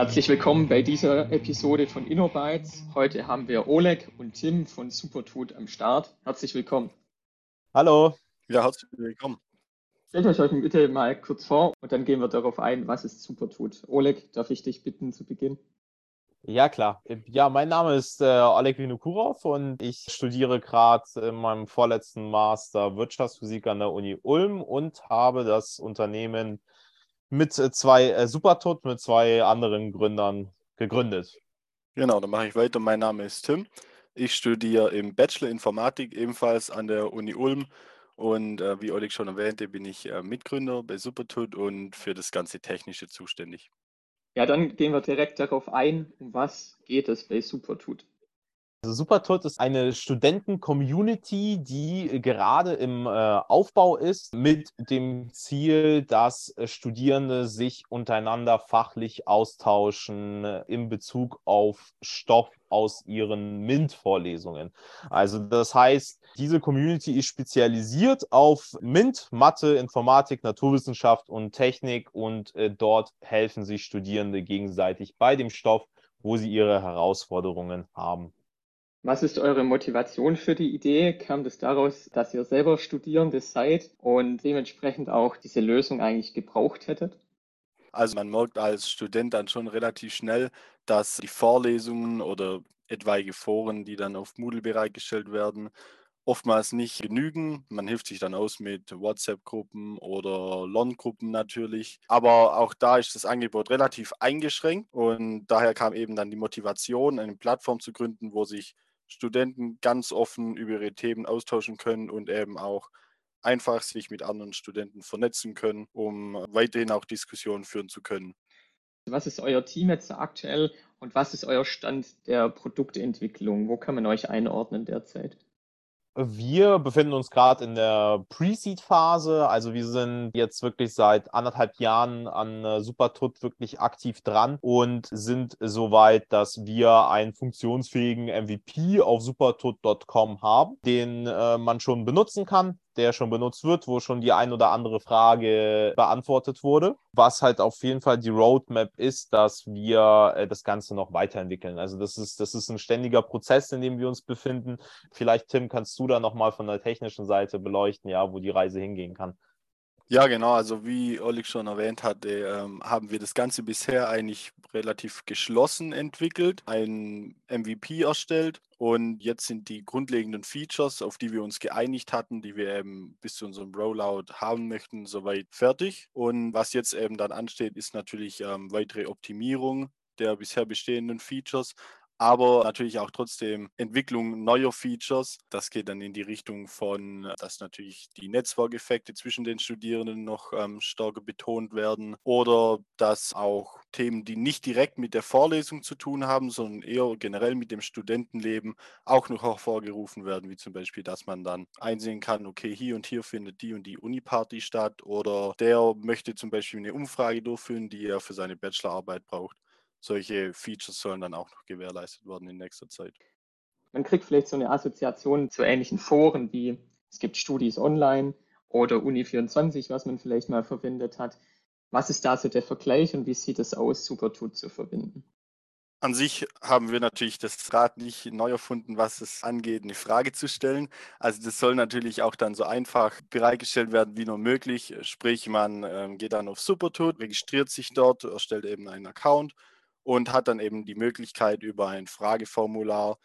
Herzlich willkommen bei dieser Episode von InnoBytes. Heute haben wir Oleg und Tim von Supertut am Start. Herzlich willkommen. Hallo. Ja, herzlich willkommen. Stellt euch euch bitte mal kurz vor und dann gehen wir darauf ein, was es Supertut. Oleg, darf ich dich bitten zu Beginn? Ja, klar. Ja, mein Name ist äh, Oleg Vinokurov und ich studiere gerade in meinem vorletzten Master Wirtschaftsphysik an der Uni Ulm und habe das Unternehmen mit äh, zwei äh, Supertut, mit zwei anderen Gründern gegründet. Genau, dann mache ich weiter. Mein Name ist Tim. Ich studiere im Bachelor Informatik ebenfalls an der Uni Ulm und äh, wie Oleg schon erwähnte, bin ich äh, Mitgründer bei Supertut und für das ganze Technische zuständig. Ja, dann gehen wir direkt darauf ein, um was geht es bei Supertut. Also Supertut ist eine Studenten-Community, die gerade im äh, Aufbau ist, mit dem Ziel, dass äh, Studierende sich untereinander fachlich austauschen äh, in Bezug auf Stoff aus ihren MINT-Vorlesungen. Also das heißt, diese Community ist spezialisiert auf MINT, Mathe, Informatik, Naturwissenschaft und Technik und äh, dort helfen sich Studierende gegenseitig bei dem Stoff, wo sie ihre Herausforderungen haben. Was ist eure Motivation für die Idee? Kam das daraus, dass ihr selber Studierende seid und dementsprechend auch diese Lösung eigentlich gebraucht hättet? Also man merkt als Student dann schon relativ schnell, dass die Vorlesungen oder etwaige Foren, die dann auf Moodle bereitgestellt werden, oftmals nicht genügen. Man hilft sich dann aus mit WhatsApp-Gruppen oder LON-Gruppen natürlich. Aber auch da ist das Angebot relativ eingeschränkt und daher kam eben dann die Motivation, eine Plattform zu gründen, wo sich Studenten ganz offen über ihre Themen austauschen können und eben auch einfach sich mit anderen Studenten vernetzen können, um weiterhin auch Diskussionen führen zu können. Was ist euer Team jetzt aktuell und was ist euer Stand der Produktentwicklung? Wo kann man euch einordnen derzeit? Wir befinden uns gerade in der Pre-Seed-Phase. Also wir sind jetzt wirklich seit anderthalb Jahren an äh, Supertut wirklich aktiv dran und sind soweit, dass wir einen funktionsfähigen MVP auf supertut.com haben, den äh, man schon benutzen kann der schon benutzt wird, wo schon die ein oder andere Frage beantwortet wurde. Was halt auf jeden Fall die Roadmap ist, dass wir äh, das Ganze noch weiterentwickeln. Also das ist, das ist ein ständiger Prozess, in dem wir uns befinden. Vielleicht, Tim, kannst du da nochmal von der technischen Seite beleuchten, ja, wo die Reise hingehen kann. Ja, genau. Also wie Oleg schon erwähnt hatte, ähm, haben wir das Ganze bisher eigentlich relativ geschlossen entwickelt, ein MVP erstellt und jetzt sind die grundlegenden Features, auf die wir uns geeinigt hatten, die wir eben bis zu unserem Rollout haben möchten, soweit fertig. Und was jetzt eben dann ansteht, ist natürlich ähm, weitere Optimierung der bisher bestehenden Features, aber natürlich auch trotzdem Entwicklung neuer Features. Das geht dann in die Richtung von, dass natürlich die Netzwerkeffekte zwischen den Studierenden noch ähm, stärker betont werden oder dass auch Themen, die nicht direkt mit der Vorlesung zu tun haben, sondern eher generell mit dem Studentenleben auch noch hervorgerufen werden, wie zum Beispiel, dass man dann einsehen kann, okay, hier und hier findet die und die Uni-Party statt oder der möchte zum Beispiel eine Umfrage durchführen, die er für seine Bachelorarbeit braucht solche Features sollen dann auch noch gewährleistet werden in nächster Zeit. Man kriegt vielleicht so eine Assoziation zu ähnlichen Foren wie es gibt Studis online oder Uni24, was man vielleicht mal verwendet hat. Was ist da so der Vergleich und wie sieht es aus, Supertut zu verbinden? An sich haben wir natürlich das Rad nicht neu erfunden, was es angeht, eine Frage zu stellen. Also das soll natürlich auch dann so einfach bereitgestellt werden wie nur möglich. Sprich, man ähm, geht dann auf Supertut, registriert sich dort, erstellt eben einen Account und hat dann eben die Möglichkeit, über ein Frageformular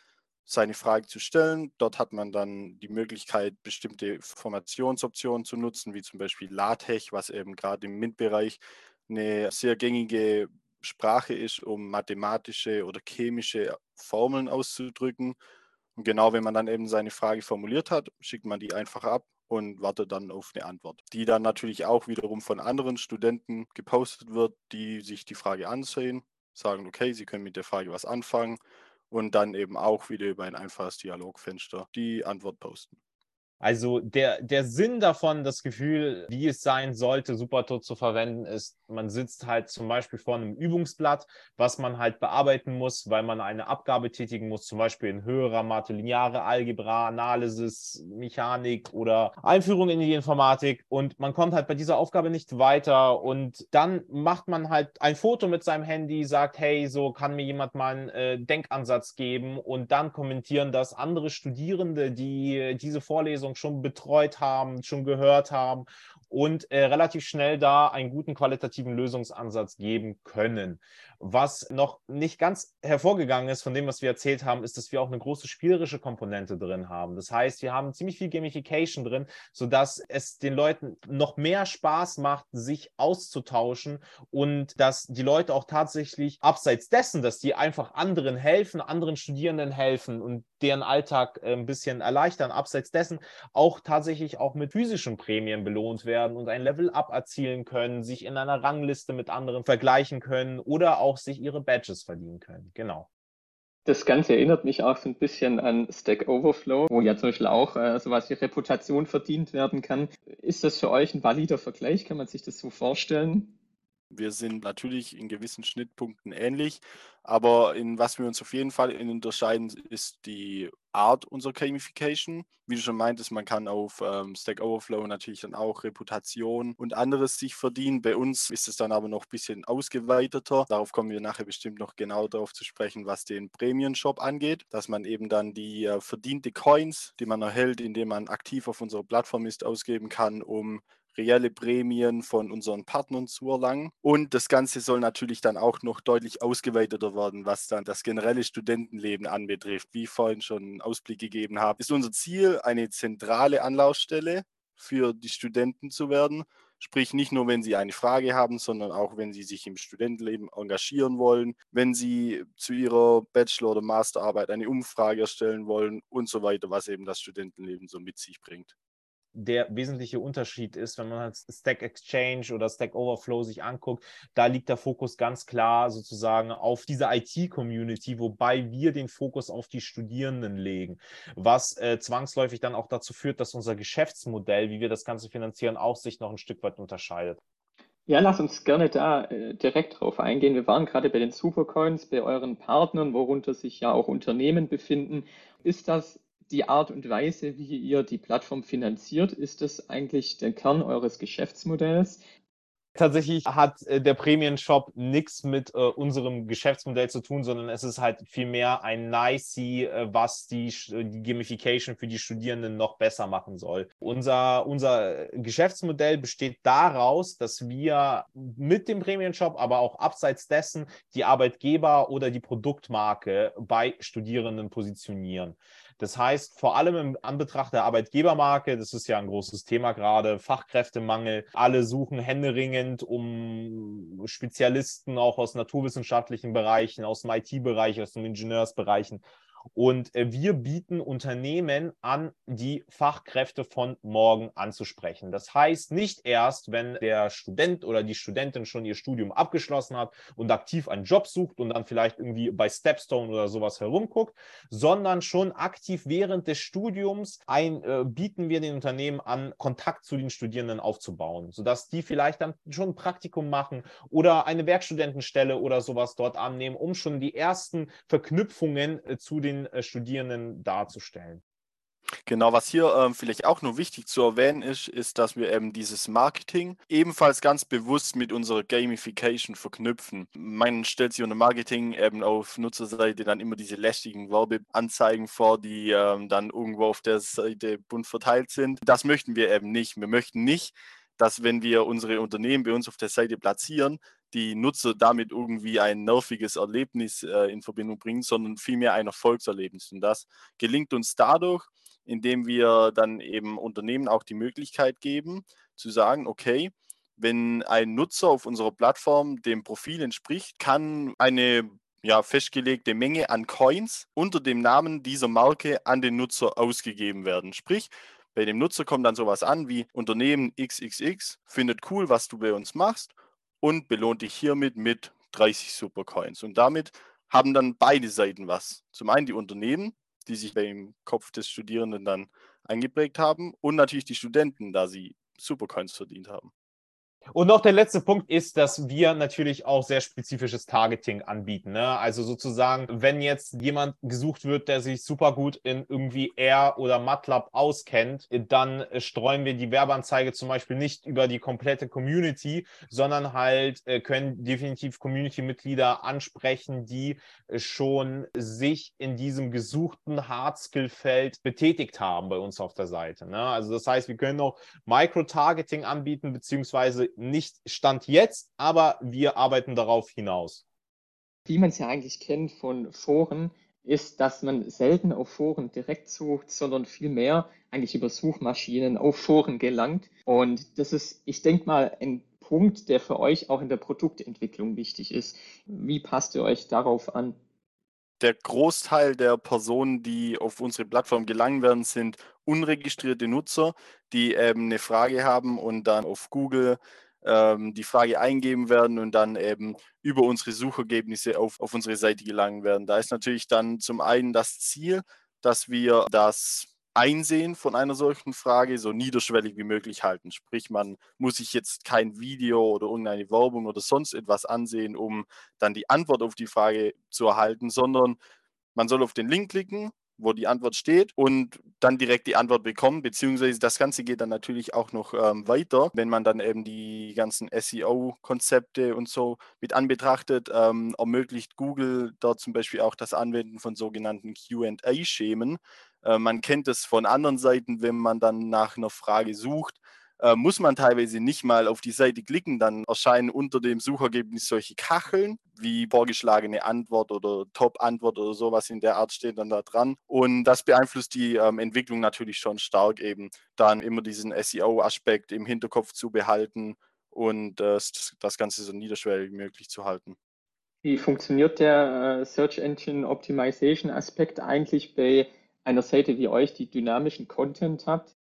seine Frage zu stellen. Dort hat man dann die Möglichkeit, bestimmte Formationsoptionen zu nutzen, wie zum Beispiel LaTeX, was eben gerade im MINT-Bereich eine sehr gängige Sprache ist, um mathematische oder chemische Formeln auszudrücken. Und genau wenn man dann eben seine Frage formuliert hat, schickt man die einfach ab und wartet dann auf eine Antwort, die dann natürlich auch wiederum von anderen Studenten gepostet wird, die sich die Frage ansehen sagen, okay, Sie können mit der Frage was anfangen und dann eben auch wieder über ein einfaches Dialogfenster die Antwort posten. Also der, der Sinn davon, das Gefühl, wie es sein sollte, Supertod zu verwenden, ist, man sitzt halt zum Beispiel vor einem Übungsblatt, was man halt bearbeiten muss, weil man eine Abgabe tätigen muss, zum Beispiel in höherer Mathe, lineare Algebra, Analysis, Mechanik oder Einführung in die Informatik. Und man kommt halt bei dieser Aufgabe nicht weiter. Und dann macht man halt ein Foto mit seinem Handy, sagt, hey, so kann mir jemand mal einen äh, Denkansatz geben. Und dann kommentieren das andere Studierende, die diese Vorlesung Schon betreut haben, schon gehört haben und äh, relativ schnell da einen guten qualitativen Lösungsansatz geben können. Was noch nicht ganz hervorgegangen ist von dem, was wir erzählt haben, ist, dass wir auch eine große spielerische Komponente drin haben. Das heißt, wir haben ziemlich viel Gamification drin, sodass es den Leuten noch mehr Spaß macht, sich auszutauschen und dass die Leute auch tatsächlich abseits dessen, dass die einfach anderen helfen, anderen Studierenden helfen und deren Alltag äh, ein bisschen erleichtern, abseits dessen auch tatsächlich auch mit physischen Prämien belohnt werden und ein Level-up erzielen können, sich in einer Rangliste mit anderen vergleichen können oder auch sich ihre Badges verdienen können. Genau. Das Ganze erinnert mich auch so ein bisschen an Stack Overflow, wo ja zum Beispiel auch äh, sowas wie Reputation verdient werden kann. Ist das für euch ein valider Vergleich? Kann man sich das so vorstellen? Wir sind natürlich in gewissen Schnittpunkten ähnlich, aber in was wir uns auf jeden Fall unterscheiden, ist die Art unserer Gamification. Wie du schon meintest, man kann auf ähm, Stack Overflow natürlich dann auch Reputation und anderes sich verdienen. Bei uns ist es dann aber noch ein bisschen ausgeweiterter. Darauf kommen wir nachher bestimmt noch genau darauf zu sprechen, was den Premium-Shop angeht, dass man eben dann die äh, verdiente Coins, die man erhält, indem man aktiv auf unserer Plattform ist, ausgeben kann, um reelle Prämien von unseren Partnern zu erlangen. Und das Ganze soll natürlich dann auch noch deutlich ausgeweiteter werden, was dann das generelle Studentenleben anbetrifft. Wie ich vorhin schon einen Ausblick gegeben habe, ist unser Ziel, eine zentrale Anlaufstelle für die Studenten zu werden. Sprich, nicht nur, wenn Sie eine Frage haben, sondern auch, wenn Sie sich im Studentenleben engagieren wollen, wenn Sie zu Ihrer Bachelor- oder Masterarbeit eine Umfrage erstellen wollen und so weiter, was eben das Studentenleben so mit sich bringt der wesentliche Unterschied ist, wenn man halt Stack Exchange oder Stack Overflow sich anguckt, da liegt der Fokus ganz klar sozusagen auf diese IT-Community, wobei wir den Fokus auf die Studierenden legen, was äh, zwangsläufig dann auch dazu führt, dass unser Geschäftsmodell, wie wir das Ganze finanzieren, auch sich noch ein Stück weit unterscheidet. Ja, lass uns gerne da äh, direkt drauf eingehen. Wir waren gerade bei den Supercoins, bei euren Partnern, worunter sich ja auch Unternehmen befinden. Ist das die Art und Weise, wie ihr die Plattform finanziert, ist das eigentlich der Kern eures Geschäftsmodells? Tatsächlich hat äh, der Premium-Shop nichts mit äh, unserem Geschäftsmodell zu tun, sondern es ist halt vielmehr ein Nicey, äh, was die, die Gamification für die Studierenden noch besser machen soll. Unser, unser Geschäftsmodell besteht daraus, dass wir mit dem Premium-Shop, aber auch abseits dessen die Arbeitgeber oder die Produktmarke bei Studierenden positionieren. Das heißt, vor allem im Anbetracht der Arbeitgebermarke, das ist ja ein großes Thema gerade, Fachkräftemangel, alle suchen händeringend um Spezialisten auch aus naturwissenschaftlichen Bereichen, aus dem IT-Bereich, aus den Ingenieursbereichen. Und äh, wir bieten Unternehmen an, die Fachkräfte von morgen anzusprechen. Das heißt, nicht erst, wenn der Student oder die Studentin schon ihr Studium abgeschlossen hat und aktiv einen Job sucht und dann vielleicht irgendwie bei Stepstone oder sowas herumguckt, sondern schon aktiv während des Studiums ein, äh, bieten wir den Unternehmen an, Kontakt zu den Studierenden aufzubauen, sodass die vielleicht dann schon ein Praktikum machen oder eine Werkstudentenstelle oder sowas dort annehmen, um schon die ersten Verknüpfungen äh, zu den den äh, Studierenden darzustellen. Genau, was hier ähm, vielleicht auch nur wichtig zu erwähnen ist, ist, dass wir eben dieses Marketing ebenfalls ganz bewusst mit unserer Gamification verknüpfen. Man stellt sich unter Marketing eben auf Nutzerseite dann immer diese lästigen Werbeanzeigen vor, die ähm, dann irgendwo auf der Seite bunt verteilt sind. Das möchten wir eben nicht. Wir möchten nicht, dass wenn wir unsere Unternehmen bei uns auf der Seite platzieren, die Nutzer damit irgendwie ein nerviges Erlebnis äh, in Verbindung bringen, sondern vielmehr ein Erfolgserlebnis. Und das gelingt uns dadurch, indem wir dann eben Unternehmen auch die Möglichkeit geben, zu sagen, okay, wenn ein Nutzer auf unserer Plattform dem Profil entspricht, kann eine ja, festgelegte Menge an Coins unter dem Namen dieser Marke an den Nutzer ausgegeben werden. Sprich, bei dem Nutzer kommt dann sowas an wie Unternehmen XXX findet cool, was du bei uns machst und belohnt dich hiermit mit 30 Supercoins. Und damit haben dann beide Seiten was. Zum einen die Unternehmen, die sich beim Kopf des Studierenden dann eingeprägt haben und natürlich die Studenten, da sie Supercoins verdient haben. Und noch der letzte Punkt ist, dass wir natürlich auch sehr spezifisches Targeting anbieten. Ne? Also sozusagen, wenn jetzt jemand gesucht wird, der sich super gut in irgendwie R oder MATLAB auskennt, dann streuen wir die Werbeanzeige zum Beispiel nicht über die komplette Community, sondern halt äh, können definitiv Community-Mitglieder ansprechen, die schon sich in diesem gesuchten Hard-Skill-Feld betätigt haben bei uns auf der Seite. Ne? Also das heißt, wir können auch Micro-Targeting anbieten, beziehungsweise nicht Stand jetzt, aber wir arbeiten darauf hinaus. Wie man es ja eigentlich kennt von Foren, ist, dass man selten auf Foren direkt sucht, sondern vielmehr eigentlich über Suchmaschinen auf Foren gelangt. Und das ist, ich denke mal, ein Punkt, der für euch auch in der Produktentwicklung wichtig ist. Wie passt ihr euch darauf an? Der Großteil der Personen, die auf unsere Plattform gelangen werden, sind unregistrierte Nutzer, die eben eine Frage haben und dann auf Google ähm, die Frage eingeben werden und dann eben über unsere Suchergebnisse auf, auf unsere Seite gelangen werden. Da ist natürlich dann zum einen das Ziel, dass wir das Einsehen von einer solchen Frage so niederschwellig wie möglich halten. Sprich, man muss sich jetzt kein Video oder irgendeine Werbung oder sonst etwas ansehen, um dann die Antwort auf die Frage zu erhalten, sondern man soll auf den Link klicken, wo die Antwort steht und dann direkt die Antwort bekommen, beziehungsweise das Ganze geht dann natürlich auch noch ähm, weiter, wenn man dann eben die ganzen SEO-Konzepte und so mit anbetrachtet, ähm, ermöglicht Google dort zum Beispiel auch das Anwenden von sogenannten QA-Schemen. Äh, man kennt es von anderen Seiten, wenn man dann nach einer Frage sucht, äh, muss man teilweise nicht mal auf die Seite klicken, dann erscheinen unter dem Suchergebnis solche Kacheln, wie vorgeschlagene Antwort oder Top-Antwort oder sowas in der Art steht dann da dran. Und das beeinflusst die ähm, Entwicklung natürlich schon stark, eben dann immer diesen SEO-Aspekt im Hinterkopf zu behalten und äh, das Ganze so niederschwellig wie möglich zu halten. Wie funktioniert der äh, Search Engine Optimization Aspekt eigentlich bei einer Seite wie euch, die dynamischen Content hat?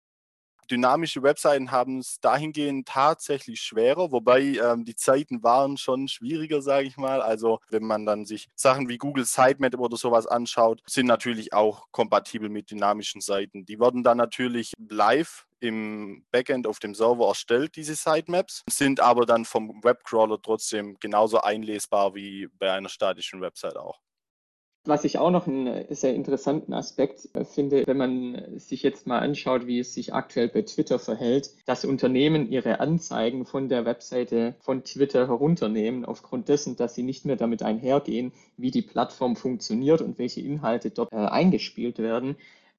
Dynamische Webseiten haben es dahingehend tatsächlich schwerer, wobei ähm, die Zeiten waren schon schwieriger, sage ich mal. Also wenn man dann sich Sachen wie Google Sitemap oder sowas anschaut, sind natürlich auch kompatibel mit dynamischen Seiten. Die werden dann natürlich live im Backend auf dem Server erstellt, diese Sitemaps, sind aber dann vom Webcrawler trotzdem genauso einlesbar wie bei einer statischen Website auch. Was ich auch noch einen äh, sehr interessanten Aspekt äh, finde, wenn man sich jetzt mal anschaut, wie es sich aktuell bei Twitter verhält, dass Unternehmen ihre Anzeigen von der Webseite von Twitter herunternehmen, aufgrund dessen, dass sie nicht mehr damit einhergehen, wie die Plattform funktioniert und welche Inhalte dort äh, eingespielt werden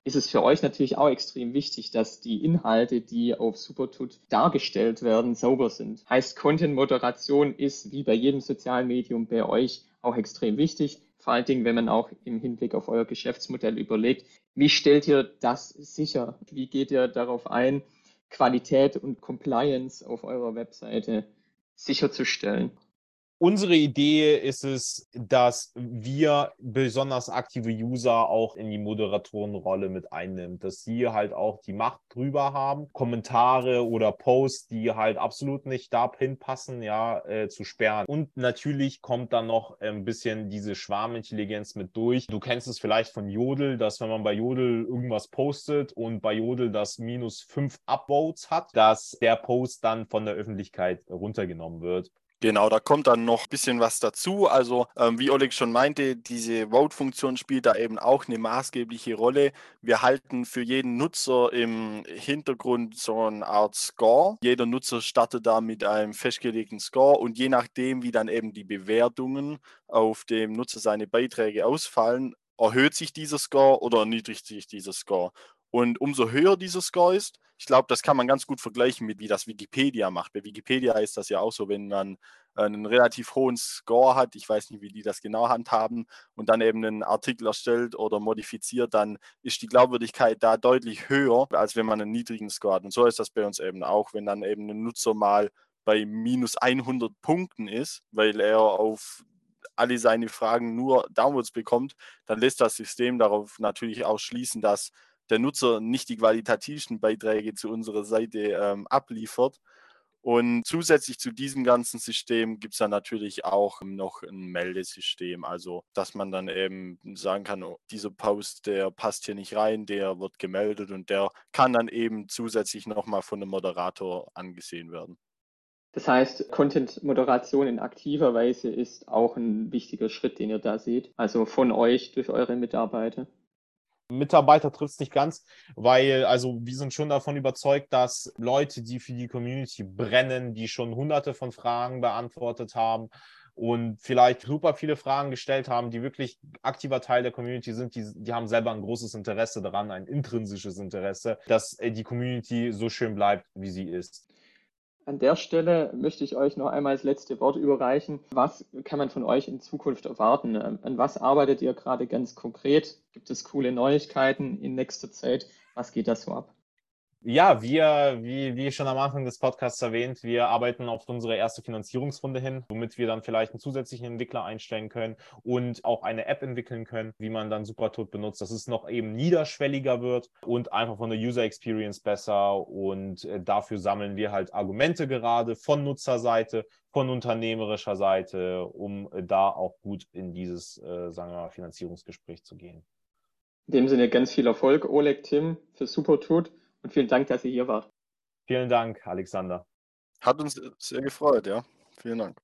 ist es für euch natürlich auch extrem wichtig, dass die Inhalte, die auf Supertut dargestellt werden, sauber sind. Heißt, Content-Moderation ist wie bei jedem sozialen Medium bei euch auch extrem wichtig. Vor allen Dingen, wenn man auch im Hinblick auf euer Geschäftsmodell überlegt, wie stellt ihr das sicher? Wie geht ihr darauf ein, Qualität und Compliance auf eurer Webseite sicherzustellen? Unsere Idee ist es, dass wir besonders aktive User auch in die Moderatorenrolle mit einnimmt, dass sie halt auch die Macht drüber haben, Kommentare oder Posts, die halt absolut nicht da hinpassen, ja, äh, zu sperren. Und natürlich kommt dann noch ein bisschen diese Schwarmintelligenz mit durch. Du kennst es vielleicht von Jodel, dass wenn man bei Jodel irgendwas postet und bei Jodel das minus fünf Upvotes hat, dass der Post dann von der Öffentlichkeit runtergenommen wird. Genau, da kommt dann noch ein bisschen was dazu. Also, ähm, wie Oleg schon meinte, diese Vote-Funktion spielt da eben auch eine maßgebliche Rolle. Wir halten für jeden Nutzer im Hintergrund so eine Art Score. Jeder Nutzer startet da mit einem festgelegten Score und je nachdem, wie dann eben die Bewertungen auf dem Nutzer seine Beiträge ausfallen, erhöht sich dieser Score oder erniedrigt sich dieser Score. Und umso höher dieser Score ist, ich glaube, das kann man ganz gut vergleichen mit, wie das Wikipedia macht. Bei Wikipedia ist das ja auch so, wenn man einen relativ hohen Score hat, ich weiß nicht, wie die das genau handhaben, und dann eben einen Artikel erstellt oder modifiziert, dann ist die Glaubwürdigkeit da deutlich höher, als wenn man einen niedrigen Score hat. Und so ist das bei uns eben auch, wenn dann eben ein Nutzer mal bei minus 100 Punkten ist, weil er auf alle seine Fragen nur Downloads bekommt, dann lässt das System darauf natürlich auch schließen, dass der Nutzer nicht die qualitativen Beiträge zu unserer Seite ähm, abliefert. Und zusätzlich zu diesem ganzen System gibt es dann natürlich auch noch ein Meldesystem, also dass man dann eben sagen kann, oh, dieser Post, der passt hier nicht rein, der wird gemeldet und der kann dann eben zusätzlich nochmal von einem Moderator angesehen werden. Das heißt, Content-Moderation in aktiver Weise ist auch ein wichtiger Schritt, den ihr da seht. Also von euch durch eure Mitarbeiter. Mitarbeiter trifft es nicht ganz, weil also wir sind schon davon überzeugt, dass Leute, die für die Community brennen, die schon hunderte von Fragen beantwortet haben und vielleicht super viele Fragen gestellt haben, die wirklich aktiver Teil der Community sind, die, die haben selber ein großes Interesse daran, ein intrinsisches Interesse, dass die Community so schön bleibt, wie sie ist. An der Stelle möchte ich euch noch einmal das letzte Wort überreichen. Was kann man von euch in Zukunft erwarten? An was arbeitet ihr gerade ganz konkret? Gibt es coole Neuigkeiten in nächster Zeit? Was geht da so ab? Ja, wir, wie, wie schon am Anfang des Podcasts erwähnt, wir arbeiten auf unsere erste Finanzierungsrunde hin, womit wir dann vielleicht einen zusätzlichen Entwickler einstellen können und auch eine App entwickeln können, wie man dann Supertot benutzt, dass es noch eben niederschwelliger wird und einfach von der User Experience besser. Und äh, dafür sammeln wir halt Argumente gerade von Nutzerseite, von unternehmerischer Seite, um äh, da auch gut in dieses, äh, sagen wir mal, Finanzierungsgespräch zu gehen. In dem Sinne ganz viel Erfolg, Oleg, Tim, für Supertot und vielen Dank, dass ihr hier wart. Vielen Dank, Alexander. Hat uns sehr gefreut, ja. Vielen Dank.